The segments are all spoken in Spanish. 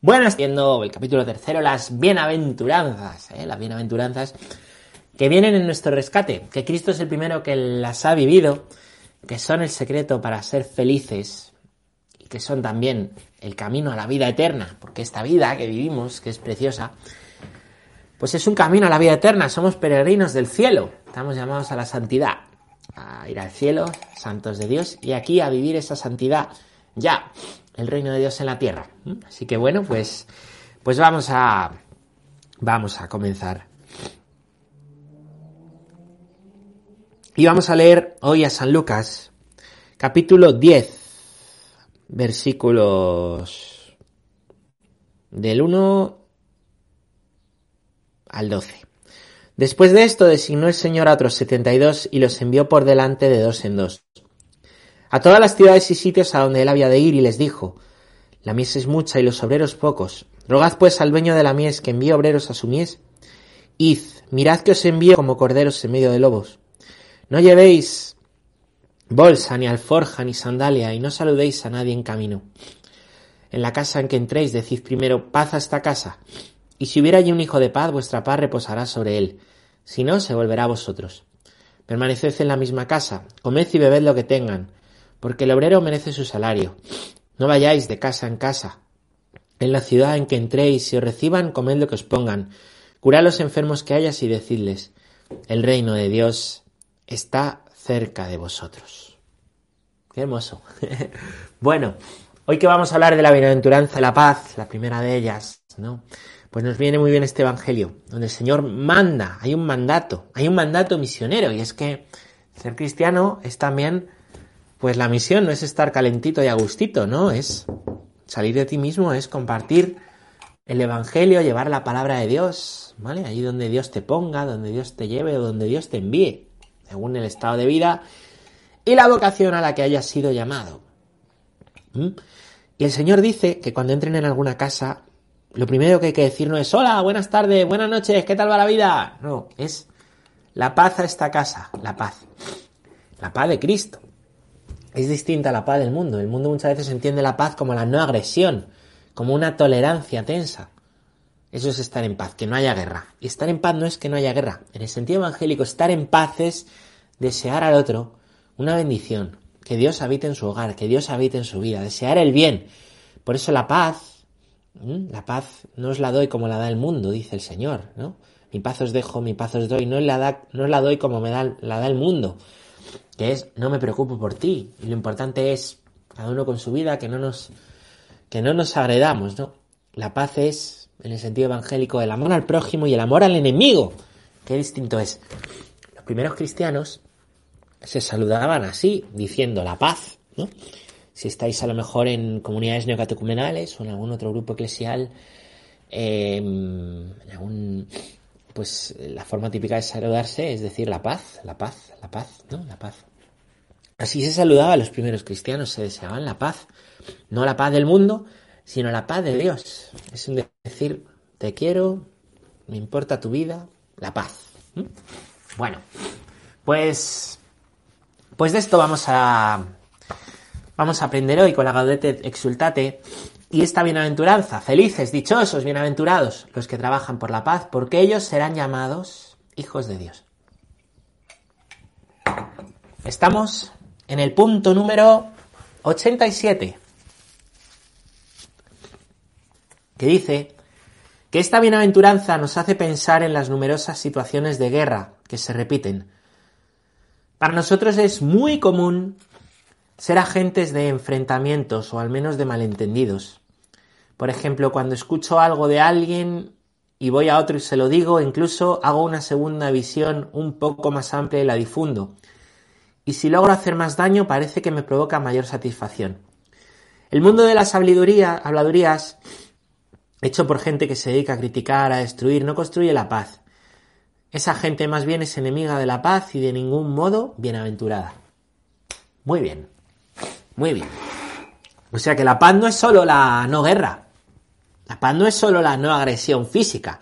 Bueno, viendo el capítulo tercero, las bienaventuranzas, ¿eh? las bienaventuranzas que vienen en nuestro rescate, que Cristo es el primero que las ha vivido, que son el secreto para ser felices y que son también el camino a la vida eterna, porque esta vida que vivimos, que es preciosa, pues es un camino a la vida eterna, somos peregrinos del cielo, estamos llamados a la santidad, a ir al cielo, santos de Dios, y aquí a vivir esa santidad ya, el reino de Dios en la tierra. Así que bueno, pues, pues vamos a, vamos a comenzar. Y vamos a leer hoy a San Lucas, capítulo 10, versículos del 1 al 12. Después de esto designó el Señor a otros setenta y dos y los envió por delante de dos en dos a todas las ciudades y sitios a donde él había de ir y les dijo, la mies es mucha y los obreros pocos. Rogad pues al dueño de la mies que envíe obreros a su mies. Id, mirad que os envío como corderos en medio de lobos. No llevéis bolsa, ni alforja, ni sandalia, y no saludéis a nadie en camino. En la casa en que entréis, decid primero, paz a esta casa. Y si hubiera allí un hijo de paz, vuestra paz reposará sobre él. Si no, se volverá a vosotros. Permaneced en la misma casa, comed y bebed lo que tengan, porque el obrero merece su salario. No vayáis de casa en casa. En la ciudad en que entréis y os reciban, comed lo que os pongan. Curad los enfermos que hayas y decidles, el reino de Dios está cerca de vosotros. Qué hermoso. bueno, hoy que vamos a hablar de la bienaventuranza la paz, la primera de ellas, ¿no? Pues nos viene muy bien este evangelio, donde el Señor manda, hay un mandato, hay un mandato misionero, y es que ser cristiano es también pues la misión no es estar calentito y agustito, ¿no? Es salir de ti mismo, es compartir el Evangelio, llevar la palabra de Dios, ¿vale? Ahí donde Dios te ponga, donde Dios te lleve o donde Dios te envíe, según el estado de vida y la vocación a la que hayas sido llamado. ¿Mm? Y el Señor dice que cuando entren en alguna casa, lo primero que hay que decir no es hola, buenas tardes, buenas noches, ¿qué tal va la vida? No, es la paz a esta casa, la paz. La paz de Cristo es distinta a la paz del mundo. El mundo muchas veces entiende la paz como la no agresión, como una tolerancia tensa. Eso es estar en paz, que no haya guerra. Y estar en paz no es que no haya guerra. En el sentido evangélico, estar en paz es desear al otro una bendición, que Dios habite en su hogar, que Dios habite en su vida, desear el bien. Por eso la paz, la paz no os la doy como la da el mundo, dice el Señor, ¿no? Mi paz os dejo, mi paz os doy, no la, da, no la doy como me da, la da el mundo que es no me preocupo por ti. Y lo importante es cada uno con su vida, que no nos, que no nos agredamos, ¿no? La paz es, en el sentido evangélico, el amor al prójimo y el amor al enemigo. Qué distinto es. Los primeros cristianos se saludaban así, diciendo la paz, ¿no? Si estáis a lo mejor en comunidades neocatecumenales o en algún otro grupo eclesial, em, en algún pues la forma típica de saludarse es decir la paz, la paz, la paz, ¿no? La paz. Así se saludaba a los primeros cristianos, se deseaban la paz, no la paz del mundo, sino la paz de Dios. Es decir, te quiero, me importa tu vida, la paz. Bueno, pues, pues de esto vamos a, vamos a aprender hoy con la Gaudete Exultate y esta bienaventuranza, felices, dichosos, bienaventurados los que trabajan por la paz, porque ellos serán llamados hijos de Dios. Estamos en el punto número 87, que dice que esta bienaventuranza nos hace pensar en las numerosas situaciones de guerra que se repiten. Para nosotros es muy común ser agentes de enfrentamientos o al menos de malentendidos. Por ejemplo, cuando escucho algo de alguien y voy a otro y se lo digo, incluso hago una segunda visión un poco más amplia y la difundo. Y si logro hacer más daño, parece que me provoca mayor satisfacción. El mundo de las habladurías hecho por gente que se dedica a criticar, a destruir, no construye la paz. Esa gente más bien es enemiga de la paz y de ningún modo bienaventurada. Muy bien, muy bien. O sea que la paz no es solo la no guerra. La paz no es solo la no agresión física.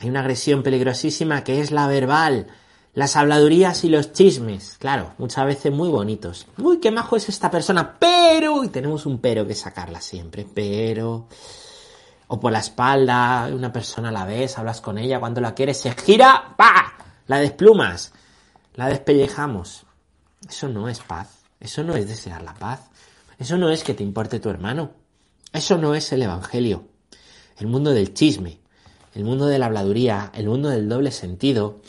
Hay una agresión peligrosísima que es la verbal, las habladurías y los chismes. Claro, muchas veces muy bonitos. Uy, qué majo es esta persona, pero... Y tenemos un pero que sacarla siempre, pero... O por la espalda, una persona la ves, hablas con ella, cuando la quieres, se gira, ¡pa! La desplumas, la despellejamos. Eso no es paz, eso no es desear la paz, eso no es que te importe tu hermano, eso no es el Evangelio. El mundo del chisme, el mundo de la habladuría, el mundo del doble sentido,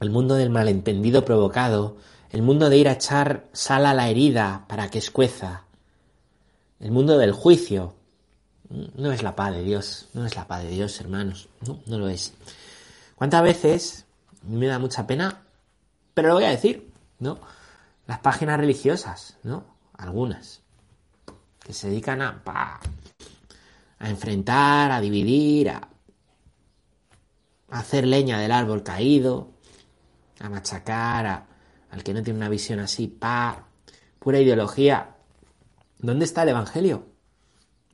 el mundo del malentendido provocado, el mundo de ir a echar sal a la herida para que escueza, el mundo del juicio, no es la paz de Dios, no es la paz de Dios, hermanos, no, no lo es. ¿Cuántas veces, me da mucha pena, pero lo voy a decir, ¿no? Las páginas religiosas, ¿no? Algunas, que se dedican a, a enfrentar, a dividir, a, hacer leña del árbol caído, a machacar al que no tiene una visión así, pa, pura ideología. ¿Dónde está el Evangelio?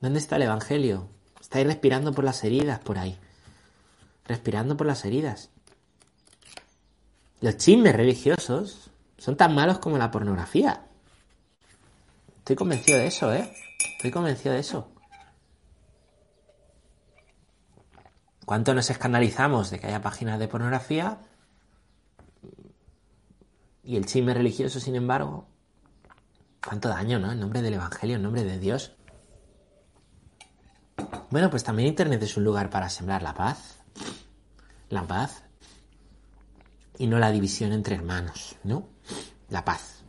¿Dónde está el Evangelio? Estáis respirando por las heridas por ahí. Respirando por las heridas. Los chismes religiosos son tan malos como la pornografía. Estoy convencido de eso, ¿eh? Estoy convencido de eso. ¿Cuánto nos escandalizamos de que haya páginas de pornografía? Y el chisme religioso, sin embargo, cuánto daño, ¿no? En nombre del Evangelio, en nombre de Dios. Bueno, pues también Internet es un lugar para sembrar la paz. La paz. Y no la división entre hermanos, ¿no? La paz.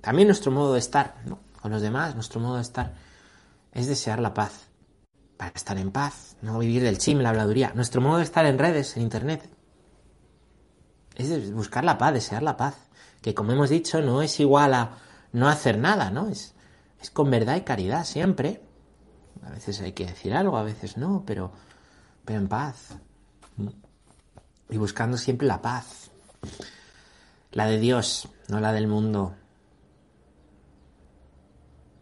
También nuestro modo de estar, ¿no? Con los demás, nuestro modo de estar es desear la paz. Para estar en paz, no vivir del chisme, la habladuría. Nuestro modo de estar en redes, en Internet, es buscar la paz, desear la paz. Que como hemos dicho, no es igual a no hacer nada, ¿no? Es, con verdad y caridad siempre. A veces hay que decir algo, a veces no, pero en paz. Y buscando siempre la paz. La de Dios, no la del mundo.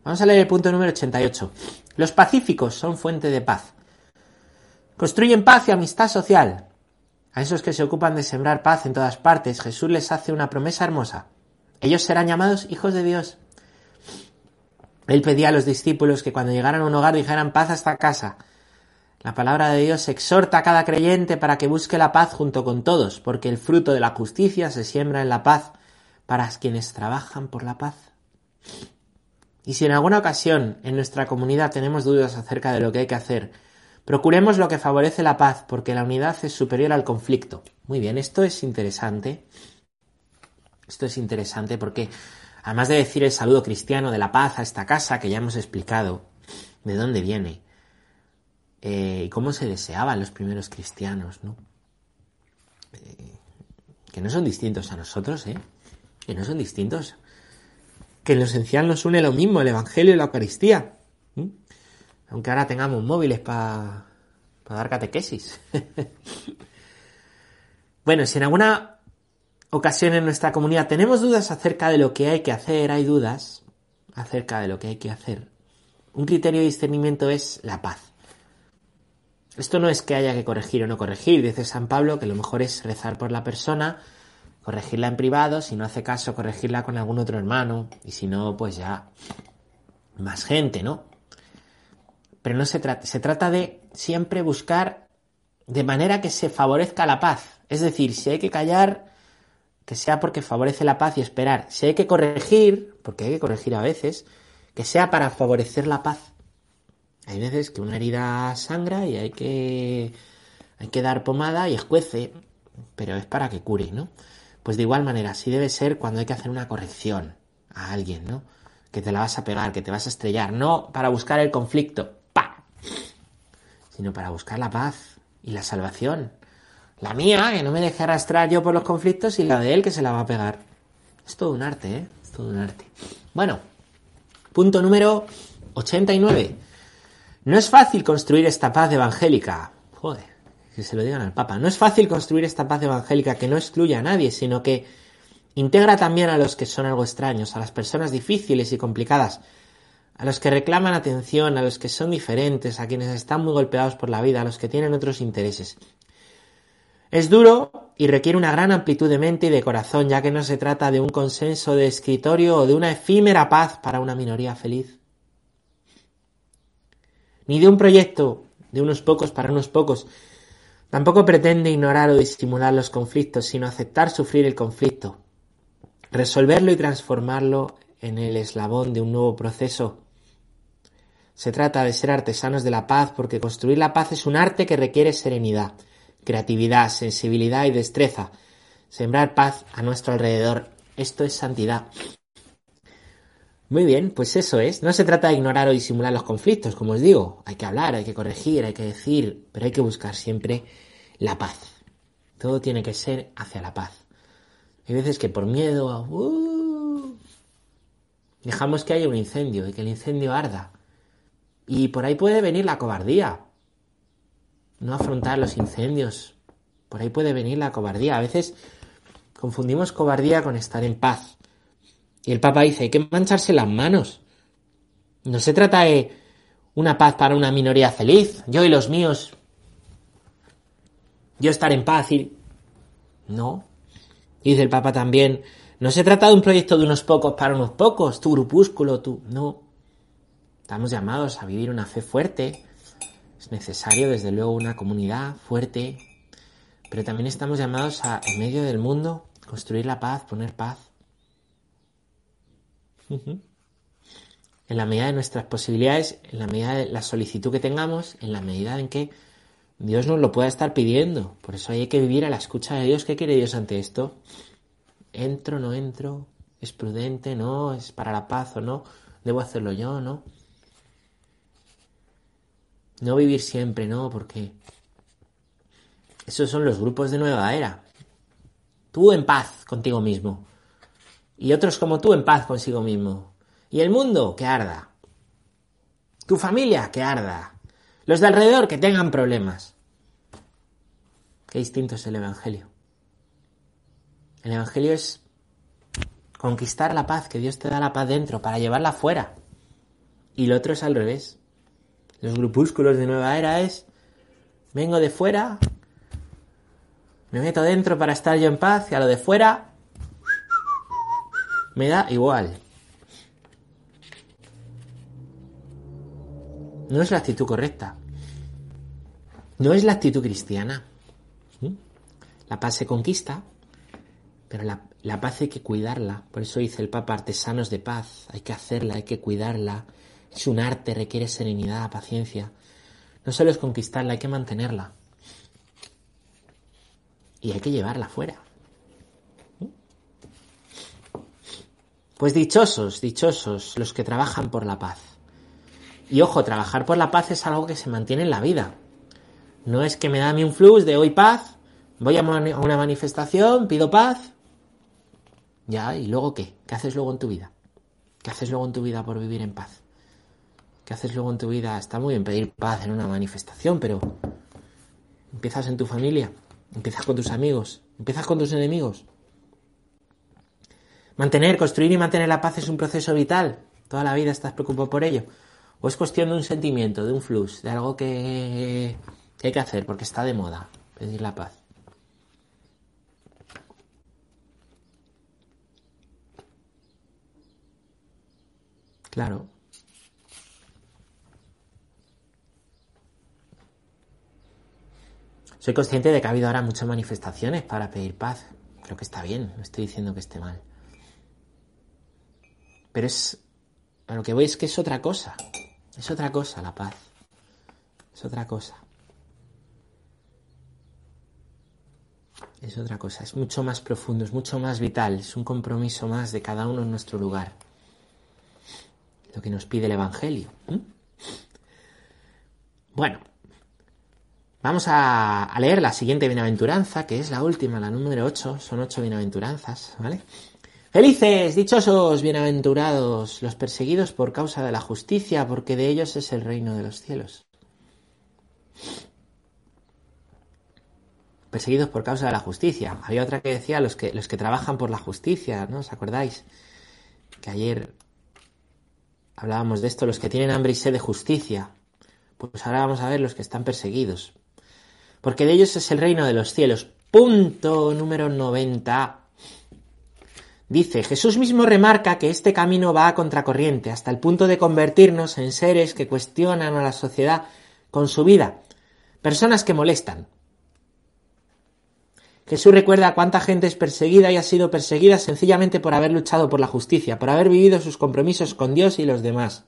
Vamos a leer el punto número 88. Los pacíficos son fuente de paz. Construyen paz y amistad social. A esos que se ocupan de sembrar paz en todas partes, Jesús les hace una promesa hermosa. Ellos serán llamados hijos de Dios. Él pedía a los discípulos que cuando llegaran a un hogar dijeran paz a esta casa. La palabra de Dios exhorta a cada creyente para que busque la paz junto con todos, porque el fruto de la justicia se siembra en la paz para quienes trabajan por la paz. Y si en alguna ocasión en nuestra comunidad tenemos dudas acerca de lo que hay que hacer, procuremos lo que favorece la paz, porque la unidad es superior al conflicto. Muy bien, esto es interesante. Esto es interesante porque Además de decir el saludo cristiano de la paz a esta casa, que ya hemos explicado de dónde viene eh, y cómo se deseaban los primeros cristianos, ¿no? Eh, que no son distintos a nosotros, ¿eh? Que no son distintos. Que en lo esencial nos une lo mismo, el Evangelio y la Eucaristía. Aunque ahora tengamos móviles para dar catequesis. bueno, si en alguna ocasión en nuestra comunidad tenemos dudas acerca de lo que hay que hacer, hay dudas acerca de lo que hay que hacer. Un criterio de discernimiento es la paz. Esto no es que haya que corregir o no corregir, dice San Pablo que lo mejor es rezar por la persona, corregirla en privado, si no hace caso, corregirla con algún otro hermano, y si no, pues ya más gente, ¿no? Pero no se trata, se trata de siempre buscar de manera que se favorezca la paz. Es decir, si hay que callar, que sea porque favorece la paz y esperar. Si hay que corregir, porque hay que corregir a veces, que sea para favorecer la paz. Hay veces que una herida sangra y hay que, hay que dar pomada y escuece, pero es para que cure, ¿no? Pues de igual manera, así debe ser cuando hay que hacer una corrección a alguien, ¿no? Que te la vas a pegar, que te vas a estrellar, no para buscar el conflicto, ¡pa! Sino para buscar la paz y la salvación. La mía, que no me deje arrastrar yo por los conflictos, y la de él, que se la va a pegar. Es todo un arte, ¿eh? Es todo un arte. Bueno, punto número 89. No es fácil construir esta paz evangélica. Joder, que se lo digan al Papa. No es fácil construir esta paz evangélica que no excluya a nadie, sino que integra también a los que son algo extraños, a las personas difíciles y complicadas, a los que reclaman atención, a los que son diferentes, a quienes están muy golpeados por la vida, a los que tienen otros intereses. Es duro y requiere una gran amplitud de mente y de corazón, ya que no se trata de un consenso de escritorio o de una efímera paz para una minoría feliz. Ni de un proyecto de unos pocos para unos pocos. Tampoco pretende ignorar o disimular los conflictos, sino aceptar sufrir el conflicto, resolverlo y transformarlo en el eslabón de un nuevo proceso se trata de ser artesanos de la paz porque construir la paz es un arte que requiere serenidad, creatividad, sensibilidad y destreza. Sembrar paz a nuestro alrededor. Esto es santidad. Muy bien, pues eso es. No se trata de ignorar o disimular los conflictos, como os digo. Hay que hablar, hay que corregir, hay que decir, pero hay que buscar siempre la paz. Todo tiene que ser hacia la paz. Hay veces que por miedo uh, dejamos que haya un incendio y que el incendio arda. Y por ahí puede venir la cobardía. No afrontar los incendios. Por ahí puede venir la cobardía. A veces confundimos cobardía con estar en paz. Y el Papa dice, hay que mancharse las manos. No se trata de una paz para una minoría feliz, yo y los míos. Yo estar en paz y... No. Dice el Papa también, no se trata de un proyecto de unos pocos para unos pocos, tu grupúsculo, tú. No. Estamos llamados a vivir una fe fuerte. Es necesario, desde luego, una comunidad fuerte. Pero también estamos llamados a, en medio del mundo, construir la paz, poner paz. En la medida de nuestras posibilidades, en la medida de la solicitud que tengamos, en la medida en que Dios nos lo pueda estar pidiendo. Por eso hay que vivir a la escucha de Dios. ¿Qué quiere Dios ante esto? ¿Entro, no entro? ¿Es prudente? ¿No? ¿Es para la paz o no? ¿Debo hacerlo yo? ¿No? No vivir siempre, no, porque esos son los grupos de nueva era. Tú en paz contigo mismo. Y otros como tú en paz consigo mismo. Y el mundo que arda. Tu familia que arda. Los de alrededor que tengan problemas. Qué distinto es el Evangelio. El Evangelio es conquistar la paz, que Dios te da la paz dentro para llevarla fuera. Y lo otro es al revés. Los grupúsculos de nueva era es, vengo de fuera, me meto dentro para estar yo en paz y a lo de fuera me da igual. No es la actitud correcta. No es la actitud cristiana. ¿Mm? La paz se conquista, pero la, la, paz hay que cuidarla. Por eso dice el Papa, artesanos de paz. Hay que hacerla, hay que cuidarla, es un arte, requiere serenidad, paciencia. No solo es conquistarla, hay que mantenerla. Y hay que llevarla fuera. Pues dichosos, dichosos los que trabajan por la paz. Y ojo, trabajar por la paz es algo que se mantiene en la vida. No es que me da a mí un flux de hoy paz, voy a una manifestación, pido paz. Ya, ¿y luego qué? ¿Qué haces luego en tu vida? ¿Qué haces luego en tu vida por vivir en paz? ¿Qué haces luego en tu vida? Está muy bien pedir paz en una manifestación, pero empiezas en tu familia, empiezas con tus amigos, empiezas con tus enemigos. Mantener, construir y mantener la paz es un proceso vital. Toda la vida estás preocupado por ello. O es cuestión de un sentimiento, de un flux, de algo que, que hay que hacer porque está de moda, pedir la paz. Claro. Soy consciente de que ha habido ahora muchas manifestaciones para pedir paz. Creo que está bien, no estoy diciendo que esté mal. Pero es. A lo que voy es que es otra cosa. Es otra cosa la paz. Es otra cosa. Es otra cosa. Es mucho más profundo, es mucho más vital. Es un compromiso más de cada uno en nuestro lugar. Lo que nos pide el Evangelio. Bueno, Vamos a, leer la siguiente bienaventuranza, que es la última, la número 8, son ocho bienaventuranzas, ¿vale? Felices, dichosos, bienaventurados, los perseguidos por causa de la justicia, porque de ellos es el reino de los cielos. Perseguidos por causa de la justicia. Había otra que decía los que, los que trabajan por la justicia, ¿no? ¿Os acordáis? Que ayer hablábamos de esto, los que tienen hambre y sed de justicia. Pues ahora vamos a ver los que están perseguidos. Porque de ellos es el reino de los cielos. Punto número 90. Dice, Jesús mismo remarca que este camino va a contracorriente, hasta el punto de convertirnos en seres que cuestionan a la sociedad con su vida, personas que molestan. Jesús recuerda cuánta gente es perseguida y ha sido perseguida sencillamente por haber luchado por la justicia, por haber vivido sus compromisos con Dios y los demás.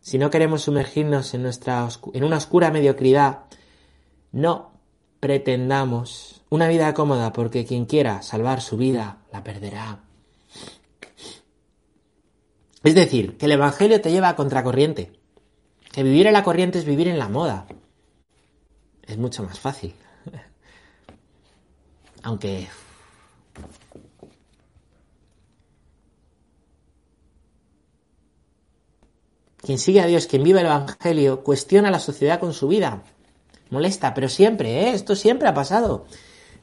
Si no queremos sumergirnos en, nuestra, en una oscura mediocridad, no pretendamos una vida cómoda porque quien quiera salvar su vida la perderá. Es decir, que el Evangelio te lleva a contracorriente. Que vivir en la corriente es vivir en la moda. Es mucho más fácil. Aunque... Quien sigue a Dios, quien vive el Evangelio, cuestiona la sociedad con su vida. Molesta, pero siempre, ¿eh? Esto siempre ha pasado.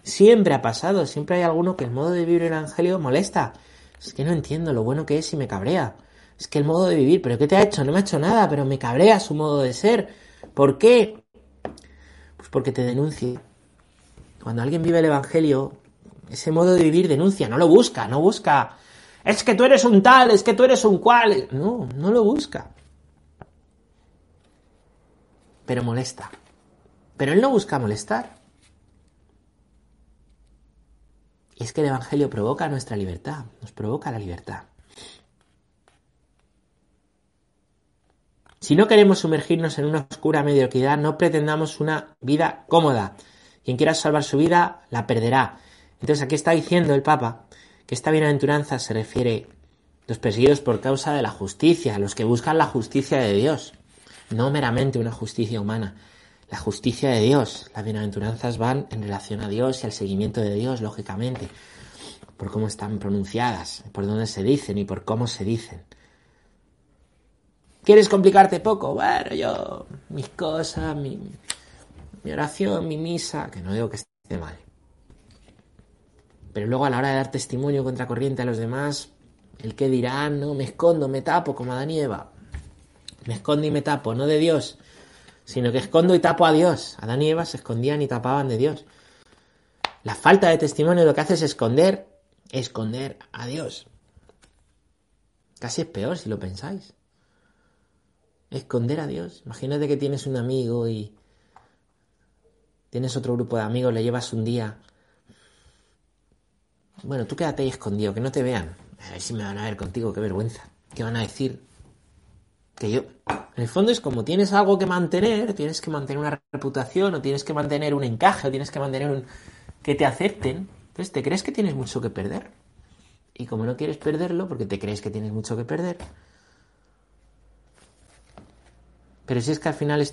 Siempre ha pasado, siempre hay alguno que el modo de vivir el Evangelio molesta. Es que no entiendo lo bueno que es y me cabrea. Es que el modo de vivir, ¿pero qué te ha hecho? No me ha hecho nada, pero me cabrea su modo de ser. ¿Por qué? Pues porque te denuncia. Cuando alguien vive el Evangelio, ese modo de vivir denuncia, no lo busca, no busca. Es que tú eres un tal, es que tú eres un cual. No, no lo busca. Pero molesta. Pero él no busca molestar. Y es que el Evangelio provoca nuestra libertad, nos provoca la libertad. Si no queremos sumergirnos en una oscura mediocridad, no pretendamos una vida cómoda. Quien quiera salvar su vida, la perderá. Entonces aquí está diciendo el Papa que esta bienaventuranza se refiere a los perseguidos por causa de la justicia, a los que buscan la justicia de Dios, no meramente una justicia humana la justicia de Dios. Las bienaventuranzas van en relación a Dios y al seguimiento de Dios, lógicamente, por cómo están pronunciadas, por dónde se dicen y por cómo se dicen. ¿Quieres complicarte poco? Bueno, yo, mis cosas, mi, mi oración, mi misa, que no digo que esté mal. Pero luego a la hora de dar testimonio contra corriente a los demás, el que dirán, no, me escondo, me tapo como Adán y Eva. Me escondo y me tapo, no de Dios, sino que escondo y tapo a Dios. Adán y Eva se escondían y tapaban de Dios. La falta de testimonio lo que hace es esconder, esconder a Dios. Casi es peor si lo pensáis. Esconder a Dios. Imagínate que tienes un amigo y tienes otro grupo de amigos, le llevas un día. Bueno, tú quédate ahí escondido, que no te vean. A ver si me van a ver contigo, qué vergüenza. ¿Qué van a decir? Que yo, en el fondo es como tienes algo que mantener, tienes que mantener una reputación, o tienes que mantener un encaje, o tienes que mantener un... que te acepten. Entonces te crees que tienes mucho que perder. Y como no quieres perderlo, porque te crees que tienes mucho que perder, pero si es que al final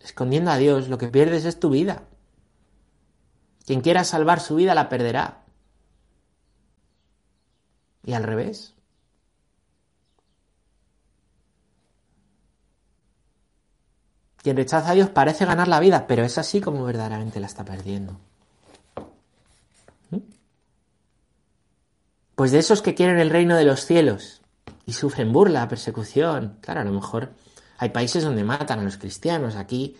escondiendo a Dios, lo que pierdes es tu vida. Quien quiera salvar su vida la perderá. Y al revés. Quien rechaza a Dios parece ganar la vida, pero es así como verdaderamente la está perdiendo. ¿Mm? Pues de esos que quieren el reino de los cielos y sufren burla, persecución, claro, a lo mejor hay países donde matan a los cristianos, aquí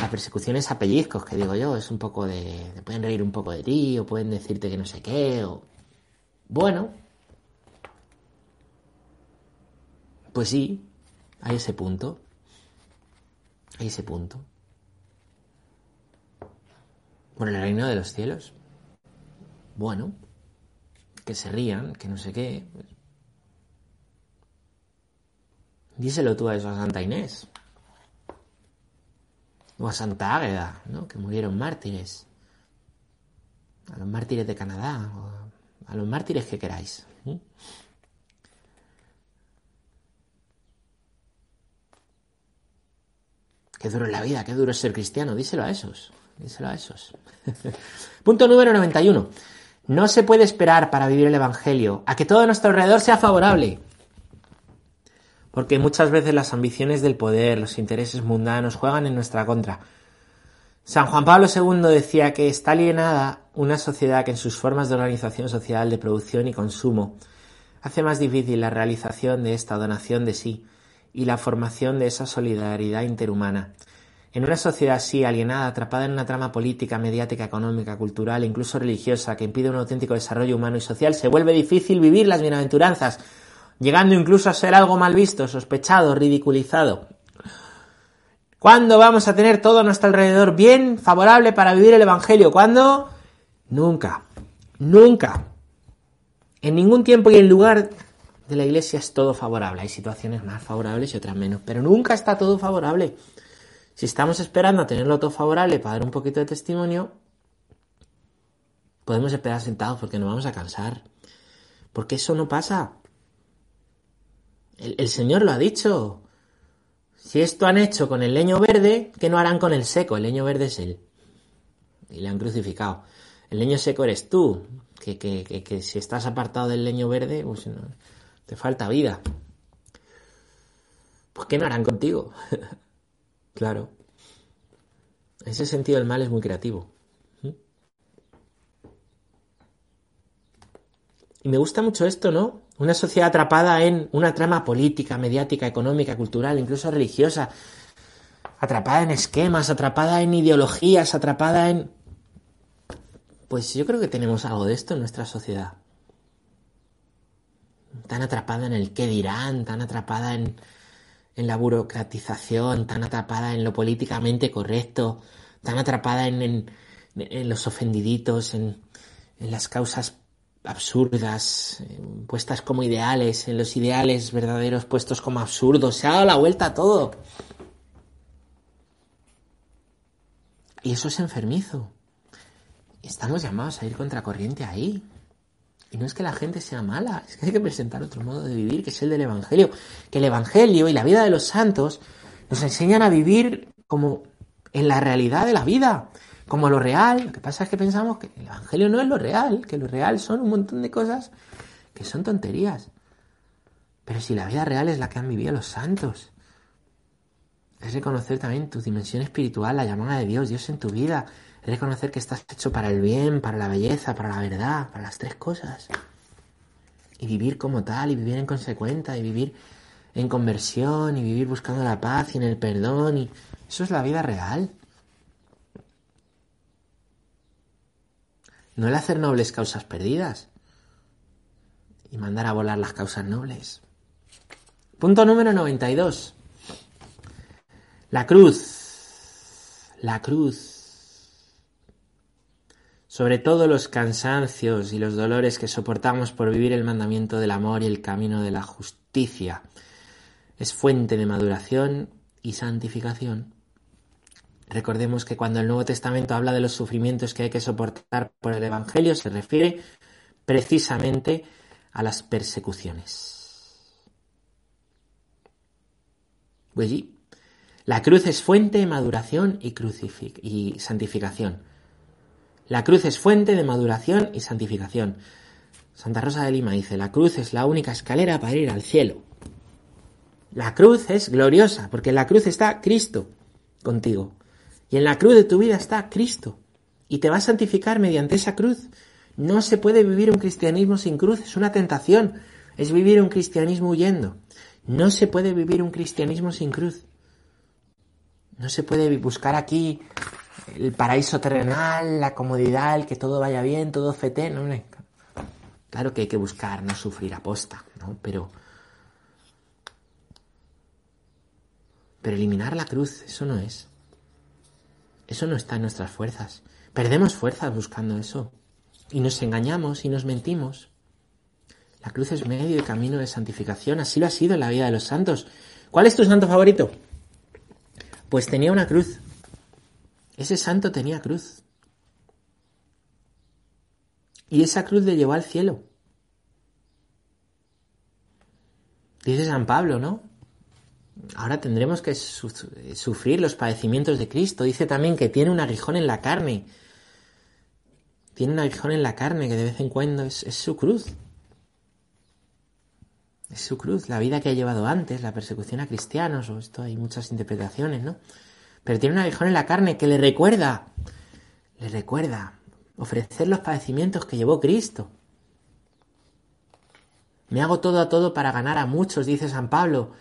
la persecución es a pellizcos, que digo yo, es un poco de, pueden reír un poco de ti, o pueden decirte que no sé qué. Bueno, pues sí, hay ese punto a ese punto. Bueno, el reino de los cielos. Bueno, que se rían, que no sé qué. Díselo tú a eso a Santa Inés. O a Santa Águeda, ¿no? Que murieron mártires. A los mártires de Canadá. O a los mártires que queráis. Qué duro es la vida, qué duro es ser cristiano. Díselo a esos. Díselo a esos. Punto número 91. No se puede esperar para vivir el Evangelio a que todo a nuestro alrededor sea favorable. Porque muchas veces las ambiciones del poder, los intereses mundanos juegan en nuestra contra. San Juan Pablo II decía que está alienada una sociedad que en sus formas de organización social, de producción y consumo hace más difícil la realización de esta donación de sí y la formación de esa solidaridad interhumana. En una sociedad así, alienada, atrapada en una trama política, mediática, económica, cultural e incluso religiosa que impide un auténtico desarrollo humano y social, se vuelve difícil vivir las bienaventuranzas, llegando incluso a ser algo mal visto, sospechado, ridiculizado. ¿Cuándo vamos a tener todo a nuestro alrededor bien, favorable para vivir el Evangelio? ¿Cuándo? Nunca. Nunca. En ningún tiempo y en lugar de la iglesia es todo favorable. Hay situaciones más favorables y otras menos, pero nunca está todo favorable. Si estamos esperando a tenerlo todo favorable para dar un poquito de testimonio, podemos esperar sentados porque nos vamos a cansar. Porque eso no pasa. El, Señor lo ha dicho. Si esto han hecho con el leño verde, ¿qué no harán con el seco? El leño verde es Él. Y le han crucificado. El leño seco eres tú. Que, que, que, si estás apartado del leño verde, pues no, te falta vida. Pues ¿qué no harán contigo? claro. En ese sentido el mal es muy creativo. Y me gusta mucho esto, ¿no? Una sociedad atrapada en una trama política, mediática, económica, cultural, incluso religiosa, atrapada en esquemas, atrapada en ideologías, atrapada en... Pues yo creo que tenemos algo de esto en nuestra sociedad. Tan atrapada en el qué dirán, tan atrapada en, en la burocratización, tan atrapada en lo políticamente correcto, tan atrapada en, en, los ofendiditos, en, en las causas absurdas, puestas como ideales, en los ideales verdaderos puestos como absurdos. Se ha dado la vuelta a todo. Y eso es enfermizo. Estamos llamados a ir contracorriente ahí. Y no es que la gente sea mala, es que hay que presentar otro modo de vivir, que es el del Evangelio. Que el Evangelio y la vida de los santos nos enseñan a vivir como en la realidad de la vida, como lo real. Lo que pasa es que pensamos que el Evangelio no es lo real, que lo real son un montón de cosas que son tonterías. Pero si la vida real es la que han vivido los santos, es reconocer también tu dimensión espiritual, la llamada de Dios, Dios en tu vida. Es reconocer que estás hecho para el bien, para la belleza, para la verdad, para las tres cosas. Y vivir como tal, y vivir en consecuencia, y vivir en conversión, y vivir buscando la paz y en el perdón. Y eso es la vida real. no el hacer nobles causas perdidas y mandar a volar las causas nobles. Punto número 92. La cruz. La cruz. Sobre todo los cansancios y los dolores que soportamos por vivir el mandamiento del amor y el camino de la justicia. Es fuente de maduración y santificación. Recordemos que cuando el Nuevo Testamento habla de los sufrimientos que hay que soportar por el Evangelio, se refiere precisamente a las persecuciones. Pues sí, la cruz es fuente de maduración y, y santificación. La cruz es fuente de maduración y santificación. Santa Rosa de Lima dice, la cruz es la única escalera para ir al cielo. La cruz es gloriosa, porque en la cruz está Cristo contigo. Y en la cruz de tu vida está Cristo. Y te va a santificar mediante esa cruz. No se puede vivir un cristianismo sin cruz. Es una tentación. Es vivir un cristianismo huyendo. No se puede vivir un cristianismo sin cruz. No se puede buscar aquí el paraíso terrenal, la comodidad, el que todo vaya bien, todo fete. No, Claro que hay que buscar no sufrir aposta, ¿no? Pero, pero eliminar la cruz, eso no es. Eso no está en nuestras fuerzas. Perdemos fuerzas buscando eso. Y nos engañamos y nos mentimos. La cruz es medio y camino de santificación. Así lo ha sido en la vida de los santos. ¿Cuál es tu santo favorito? Pues tenía una cruz. Ese santo tenía cruz. Y esa cruz le llevó al cielo. Dice San Pablo, ¿no? ahora tendremos que sufrir los padecimientos de Cristo. Dice también que tiene un aguijón en la carne. tiene un aguijón en la carne que de vez en cuando es, es su cruz. Es su cruz, la vida que ha llevado antes, la persecución a cristianos, o esto hay muchas interpretaciones, ¿no? Pero tiene un aguijón en la carne que le recuerda, le recuerda ofrecer los padecimientos que llevó Cristo. Me hago todo a todo para ganar a muchos, dice San Pablo.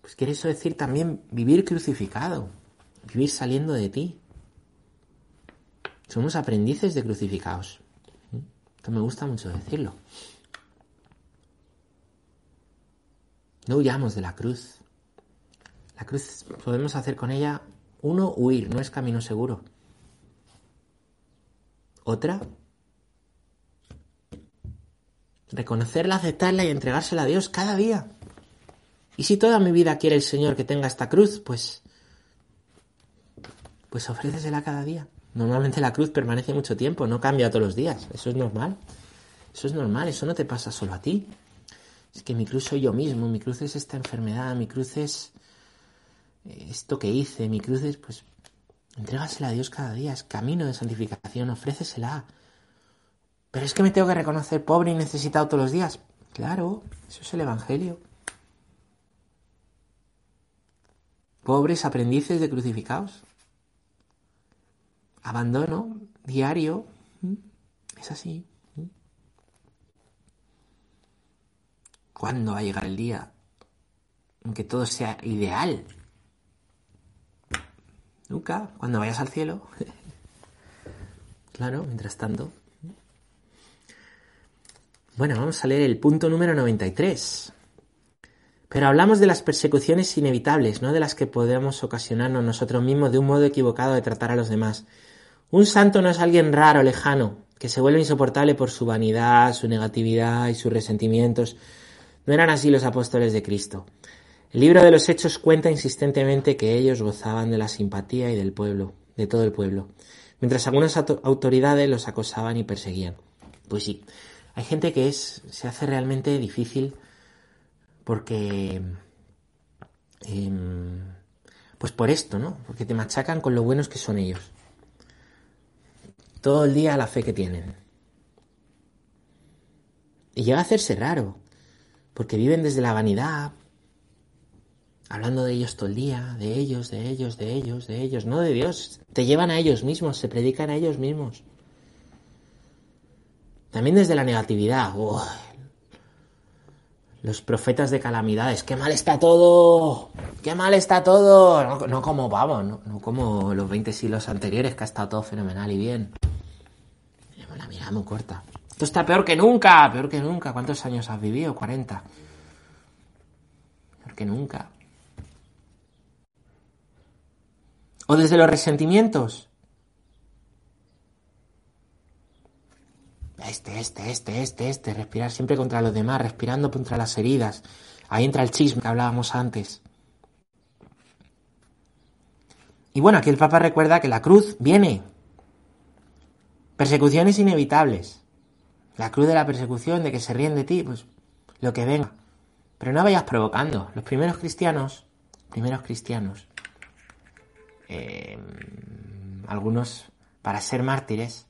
Pues quiere eso decir también vivir crucificado, vivir saliendo de ti. Somos aprendices de crucificados. Esto me gusta mucho decirlo. No huyamos de la cruz. La cruz podemos hacer con ella, uno, huir, no es camino seguro. Otra, reconocerla, aceptarla y entregársela a Dios cada día. Y si toda mi vida quiere el Señor que tenga esta cruz, pues pues ofrécesela cada día. Normalmente la cruz permanece mucho tiempo, no cambia todos los días. Eso es normal. Eso es normal, eso no te pasa solo a ti. Es que mi cruz soy yo mismo, mi cruz es esta enfermedad, mi cruz es esto que hice, mi cruz es, pues, entrégasela a Dios cada día, es camino de santificación, ofrécesela. Pero es que me tengo que reconocer pobre y necesitado todos los días. Claro, eso es el Evangelio. Pobres aprendices de crucificados. Abandono diario. Es así. ¿Cuándo va a llegar el día en que todo sea ideal? Nunca, cuando vayas al cielo. claro, mientras tanto. Bueno, vamos a leer el punto número 93. Pero hablamos de las persecuciones inevitables, no de las que podemos ocasionarnos nosotros mismos de un modo equivocado de tratar a los demás. Un santo no es alguien raro, lejano, que se vuelve insoportable por su vanidad, su negatividad y sus resentimientos, no eran así los apóstoles de Cristo. El libro de los Hechos cuenta insistentemente que ellos gozaban de la simpatía y del pueblo, de todo el pueblo, mientras algunas autoridades los acosaban y perseguían. Pues sí, hay gente que es, se hace realmente difícil porque, em, pues por esto, ¿no? Porque te machacan con lo buenos que son ellos. Todo el día la fe que tienen. Y llega a hacerse raro porque viven desde la vanidad, hablando de ellos todo el día, de ellos, de ellos, de ellos, de ellos, no de Dios. Te llevan a ellos mismos, se predican a ellos mismos. También desde la negatividad. los profetas de calamidades. ¡Qué mal está todo! ¡Qué mal está todo! No, como, vamos, no, no, como los 20 siglos anteriores, que ha estado todo fenomenal y bien. La mirada muy corta. Esto está peor que nunca, peor que nunca. ¿Cuántos años has vivido? 40. Peor que nunca. O desde los resentimientos. Este, este, este, este, este. Respirar siempre contra los demás, respirando contra las heridas. Ahí entra el chisme que hablábamos antes. Y bueno, aquí el Papa recuerda que la cruz viene. Persecuciones inevitables. La cruz de la persecución, de que se ríen de ti, pues lo que venga. Pero no vayas provocando. Los primeros cristianos, primeros cristianos, eh, algunos para ser mártires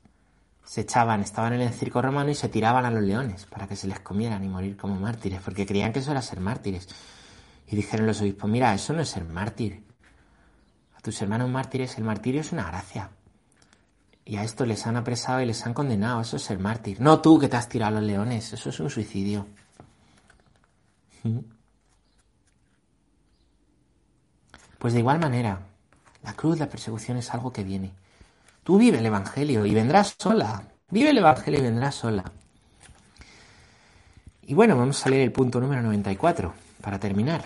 se echaban, estaban en el circo romano y se tiraban a los leones para que se les comieran y morir como mártires, porque creían que eso era ser mártires. Y dijeron los obispos, mira, eso no es ser mártir. A tus hermanos mártires el martirio es una gracia. Y a esto les han apresado y les han condenado. Eso es ser mártir. No tú que te has tirado a los leones. Eso es un suicidio. Pues de igual manera, la cruz, la persecución es algo que viene. Tú vive el Evangelio y vendrás sola. Vive el Evangelio y vendrás sola. Y bueno, vamos a leer el punto número 94 para terminar.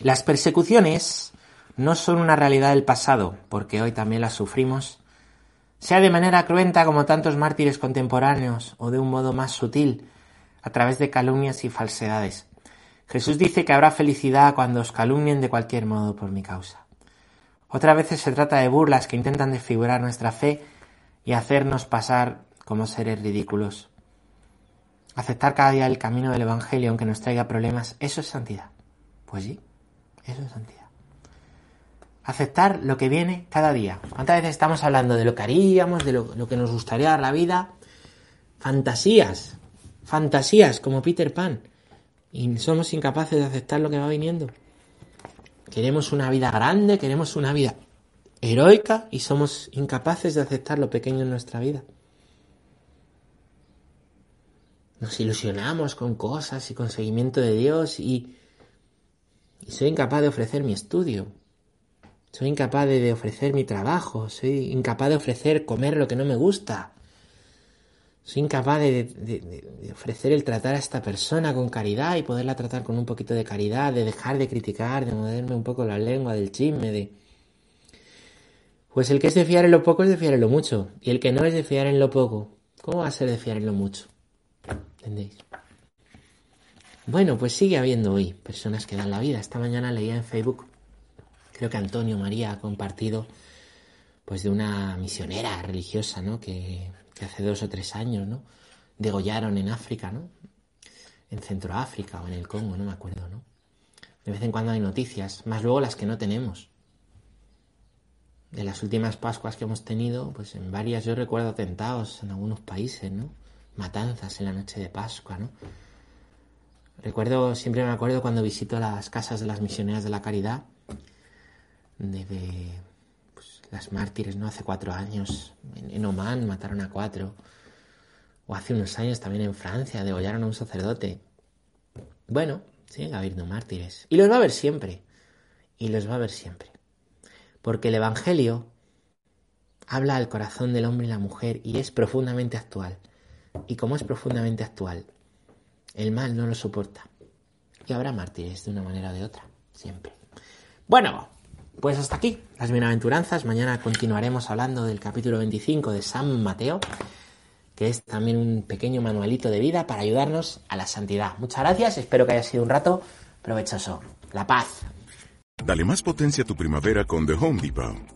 Las persecuciones no son una realidad del pasado, porque hoy también las sufrimos sea de manera cruenta como tantos mártires contemporáneos o de un modo más sutil, a través de calumnias y falsedades. Jesús dice que habrá felicidad cuando os calumnien de cualquier modo por mi causa. Otras veces se trata de burlas que intentan desfigurar nuestra fe y hacernos pasar como seres ridículos. Aceptar cada día el camino del Evangelio aunque nos traiga problemas, eso es santidad. Pues sí, eso es santidad. Aceptar lo que viene cada día. ¿Cuántas veces estamos hablando de lo que haríamos, de lo, que nos gustaría dar la vida? Fantasías, fantasías como Peter Pan. Y somos incapaces de aceptar lo que va viniendo. Queremos una vida grande, queremos una vida heroica y somos incapaces de aceptar lo pequeño en nuestra vida. Nos ilusionamos con cosas y con seguimiento de Dios y, soy incapaz de ofrecer mi estudio. Soy incapaz de ofrecer mi trabajo. Soy incapaz de ofrecer comer lo que no me gusta. Soy incapaz de, ofrecer el tratar a esta persona con caridad y poderla tratar con un poquito de caridad, de dejar de criticar, de moverme un poco la lengua del chisme, de... Pues el que es de fiar en lo poco es de fiar en lo mucho. Y el que no es de fiar en lo poco, ¿cómo va a ser de fiar en lo mucho? ¿Entendéis? Bueno, pues sigue habiendo hoy personas que dan la vida. Esta mañana leía en Facebook, creo que Antonio María ha compartido, pues de una misionera religiosa, ¿no? Que, que hace dos o tres años, ¿no? Degollaron en África, ¿no? En Centroáfrica o en el Congo, no me acuerdo, ¿no? De vez en cuando hay noticias, más luego las que no tenemos. De las últimas Pascuas que hemos tenido, pues en varias yo recuerdo atentados en algunos países, ¿no? Matanzas en la noche de Pascua, ¿no? Recuerdo, siempre me acuerdo cuando visito las casas de las misioneras de la caridad, de, de las mártires, ¿no? Hace cuatro años, en, Oman mataron a cuatro, o hace unos años también en Francia degollaron a un sacerdote. Bueno, sigue habiendo mártires. Y los va a haber siempre. Y los va a haber siempre. Porque el Evangelio habla al corazón del hombre y la mujer y es profundamente actual. Y como es profundamente actual, el mal no lo soporta. Y habrá mártires de una manera o de otra, siempre. Bueno, pues hasta aquí las bienaventuranzas. Mañana continuaremos hablando del capítulo 25 de San Mateo, que es también un pequeño manualito de vida para ayudarnos a la santidad. Muchas gracias, espero que haya sido un rato provechoso. La paz. Dale más potencia a tu primavera con The Home Depot.